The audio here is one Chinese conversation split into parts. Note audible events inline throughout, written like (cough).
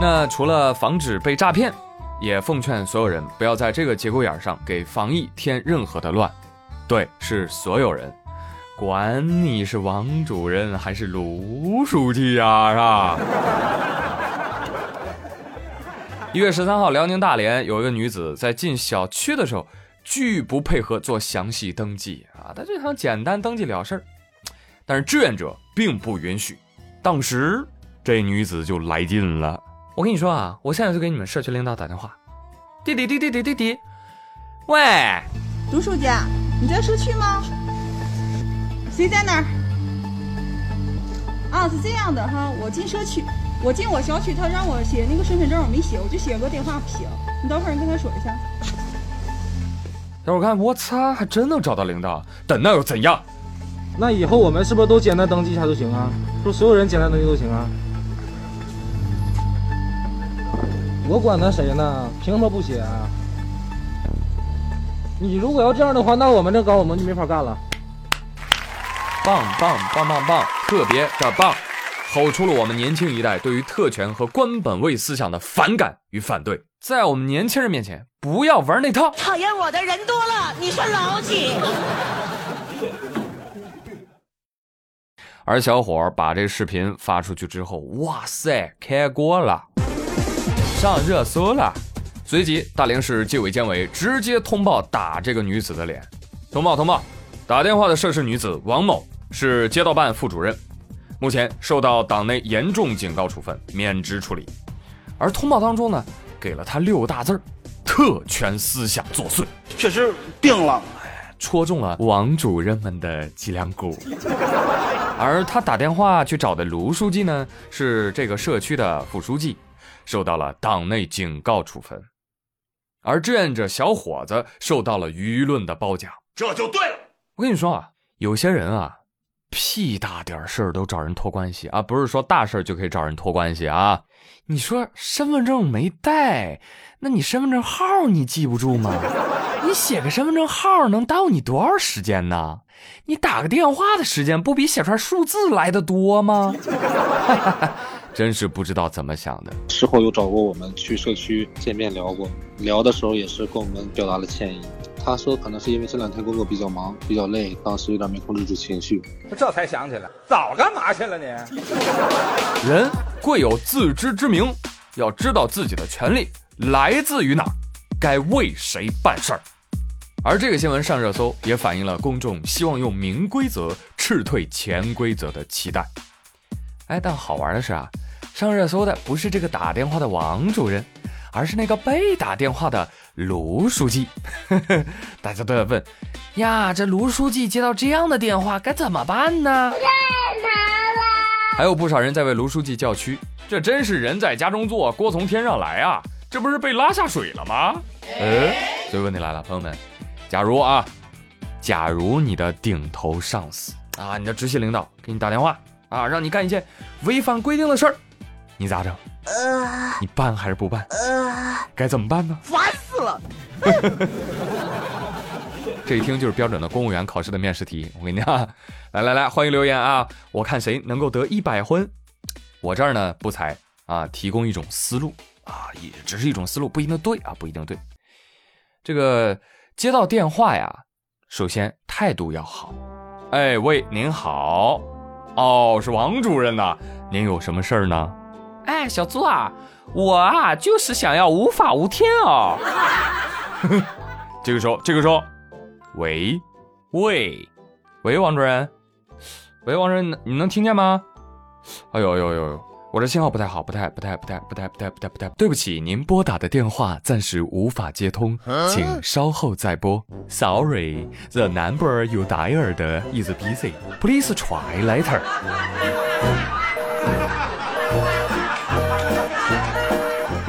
那除了防止被诈骗，也奉劝所有人不要在这个节骨眼上给防疫添任何的乱。对，是所有人，管你是王主任还是卢书记呀，是吧？一月十三号，辽宁大连有一个女子在进小区的时候拒不配合做详细登记啊，她就想简单登记了事儿，但是志愿者并不允许。当时这女子就来劲了，我跟你说啊，我现在就给你们社区领导打电话，滴滴滴滴滴滴滴，喂，卢书记，你在社区吗？谁在那儿？啊，是这样的哈，我进社区。我进我小区，他让我写那个身份证，我没写，我就写个电话不行。你等会儿你跟他说一下。等会儿看，我擦，还真能找到领导，等那又怎样？那以后我们是不是都简单登记一下就行啊？说所有人简单登记都行啊？我管他谁呢？凭什么不写啊？你如果要这样的话，那我们这岗我们就没法干了。棒棒棒棒棒，特别的棒！吼出了我们年轻一代对于特权和官本位思想的反感与反对，在我们年轻人面前不要玩那套。讨厌我的人多了，你说老几？而小伙把这视频发出去之后，哇塞，开锅了，上热搜了。随即，大连市纪委监委直接通报打这个女子的脸。通报通报，打电话的涉事女子王某是街道办副主任。目前受到党内严重警告处分，免职处理。而通报当中呢，给了他六大字儿：特权思想作祟，确实病了，戳中了王主任们的脊梁骨。而他打电话去找的卢书记呢，是这个社区的副书记，受到了党内警告处分。而志愿者小伙子受到了舆论的褒奖，这就对了。我跟你说啊，有些人啊。屁大点事儿都找人托关系啊！不是说大事儿就可以找人托关系啊！你说身份证没带，那你身份证号你记不住吗？(laughs) 你写个身份证号能耽误你多少时间呢？你打个电话的时间不比写串数字来的多吗？(laughs) 真是不知道怎么想的。事后有找过我们去社区见面聊过，聊的时候也是跟我们表达了歉意。他说可能是因为这两天工作比较忙，比较累，当时有点没控制住情绪。这才想起来，早干嘛去了你？人贵有自知之明，要知道自己的权利来自于哪，该为谁办事儿。而这个新闻上热搜，也反映了公众希望用明规则斥退潜规则的期待。哎，但好玩的是啊，上热搜的不是这个打电话的王主任，而是那个被打电话的。卢书记，(laughs) 大家都在问呀，这卢书记接到这样的电话该怎么办呢？太难了！还有不少人在为卢书记叫屈，这真是人在家中坐，锅从天上来啊！这不是被拉下水了吗？呃，所以问题来了，朋友们，假如啊，假如你的顶头上司啊，你的直系领导给你打电话啊，让你干一件违反规定的事儿，你咋整？呃，你办还是不办？呃，该怎么办呢？烦死了！(laughs) 这一听就是标准的公务员考试的面试题。我跟你讲，来来来，欢迎留言啊！我看谁能够得一百分。我这儿呢不才啊，提供一种思路啊，也只是一种思路，不一定对啊，不一定对。这个接到电话呀，首先态度要好。哎喂，您好，哦，是王主任呐，您有什么事儿呢？哎，小猪啊，我啊就是想要无法无天哦。(laughs) 这个时候，这个时候，喂，喂，喂，王主任，喂，王主任，你能听见吗？哎呦呦呦，我这信号不太好，不太不太不太不太不太不太不太，对不起，您拨打的电话暂时无法接通，请稍后再拨。Sorry，the number you dialed is busy. Please try later.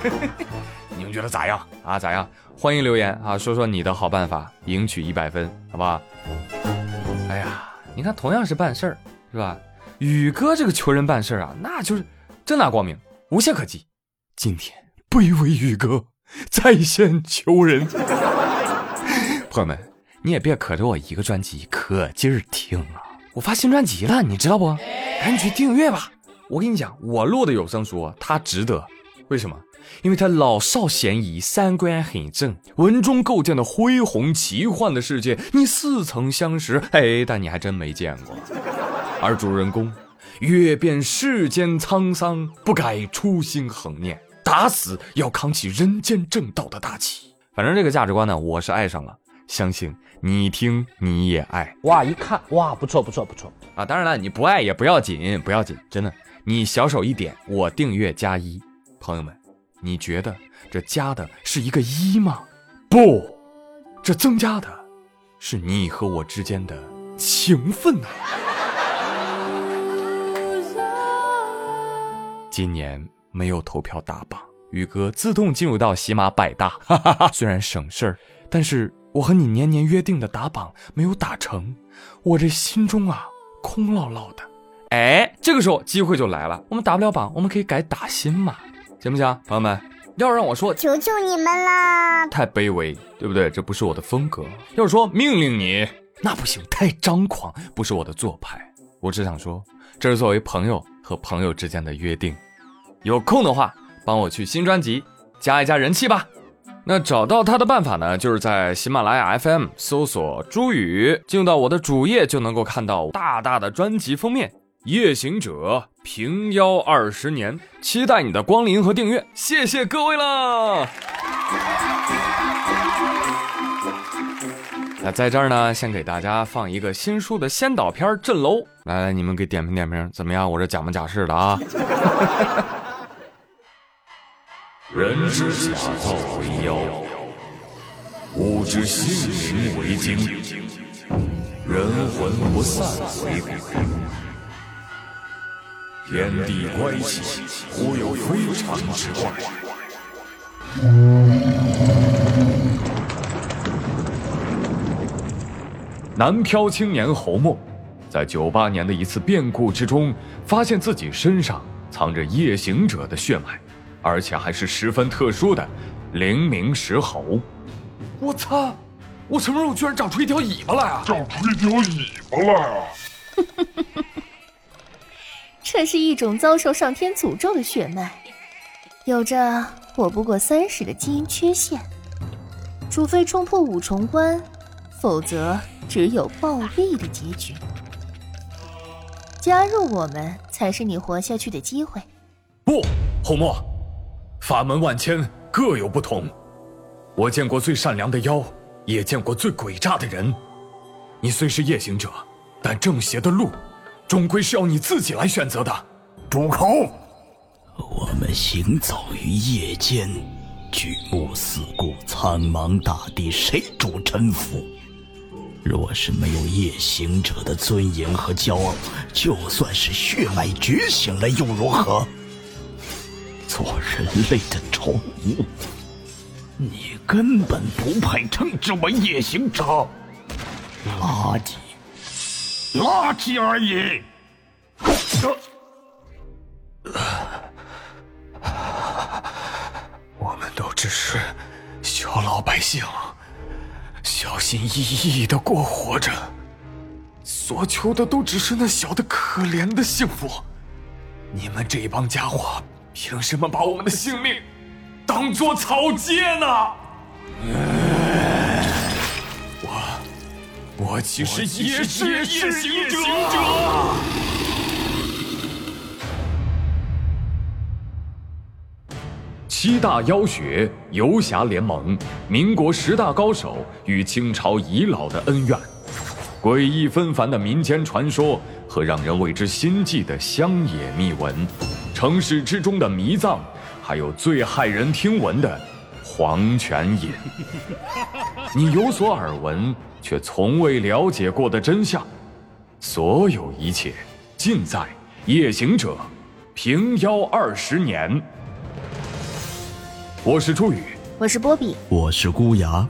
(laughs) 你们觉得咋样啊？咋样？欢迎留言啊，说说你的好办法，赢取一百分，好不好？哎呀，你看，同样是办事儿，是吧？宇哥这个求人办事儿啊，那就是正大光明，无懈可击。今天卑微宇哥在线求人，(laughs) 朋友们，你也别可着我一个专辑可劲儿听啊！我发新专辑了，你知道不？赶紧去订阅吧！我跟你讲，我录的有声书，它值得。为什么？因为他老少咸宜，三观很正，文中构建的恢宏奇幻的世界，你似曾相识，哎，但你还真没见过。而主人公阅遍世间沧桑，不改初心恒念，打死要扛起人间正道的大旗。反正这个价值观呢，我是爱上了，相信你听你也爱哇，一看哇，不错不错不错，啊！当然了，你不爱也不要紧，不要紧，真的，你小手一点，我订阅加一，朋友们。你觉得这加的是一个一吗？不，这增加的是你和我之间的情分呐。今年没有投票打榜，宇哥自动进入到喜马百大，哈哈哈。虽然省事儿，但是我和你年年约定的打榜没有打成，我这心中啊空落落的。哎，这个时候机会就来了，我们打不了榜，我们可以改打新嘛。行不行，朋友们？要让我说，求求你们啦！太卑微，对不对？这不是我的风格。要是说命令你，那不行，太张狂，不是我的做派。我只想说，这是作为朋友和朋友之间的约定。有空的话，帮我去新专辑加一加人气吧。那找到他的办法呢，就是在喜马拉雅 FM 搜索朱宇，进入到我的主页就能够看到大大的专辑封面。夜行者平妖二十年，期待你的光临和订阅，谢谢各位了。那在这儿呢，先给大家放一个新书的先导片《镇楼》，来来，你们给点评点评，怎么样？我这假模假式的啊。人之假造为妖，物之性灵为精，人魂不散为鬼。天地关系，忽有非常之怪。南漂青年侯默，在九八年的一次变故之中，发现自己身上藏着夜行者的血脉，而且还是十分特殊的灵明石猴。我操！我什么时候居然长出一条尾巴来啊？长出一条尾巴来啊！(laughs) 这是一种遭受上天诅咒的血脉，有着活不过三十的基因缺陷，除非冲破五重关，否则只有暴毙的结局。加入我们才是你活下去的机会。不，红墨，法门万千，各有不同。我见过最善良的妖，也见过最诡诈的人。你虽是夜行者，但正邪的路。终归是要你自己来选择的，住口！我们行走于夜间，举目四顾，苍茫大地，谁主沉浮？若是没有夜行者的尊严和骄傲，就算是血脉觉醒了又如何？做人类的宠物，你根本不配称之为夜行者，垃圾。垃圾而已。我们都只是小老百姓，小心翼翼的过活着，所求的都只是那小的可怜的幸福。你们这帮家伙，凭什么把我们的性命当做草芥呢？(laughs) 我其实也是夜行者。七大妖学、游侠联盟、民国十大高手与清朝遗老的恩怨，诡异纷繁的民间传说和让人为之心悸的乡野秘闻，城市之中的迷藏，还有最骇人听闻的黄泉饮。你有所耳闻。却从未了解过的真相，所有一切尽在《夜行者》平妖二十年。我是朱宇，我是波比，我是孤牙，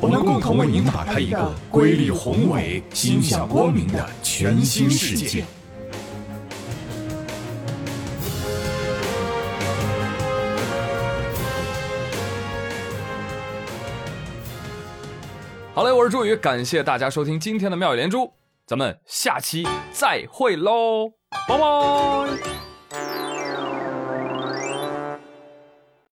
我们共同为您打开一个瑰丽宏伟、心向光明的全新世界。好嘞，我是朱宇，感谢大家收听今天的妙语连珠，咱们下期再会喽，拜拜。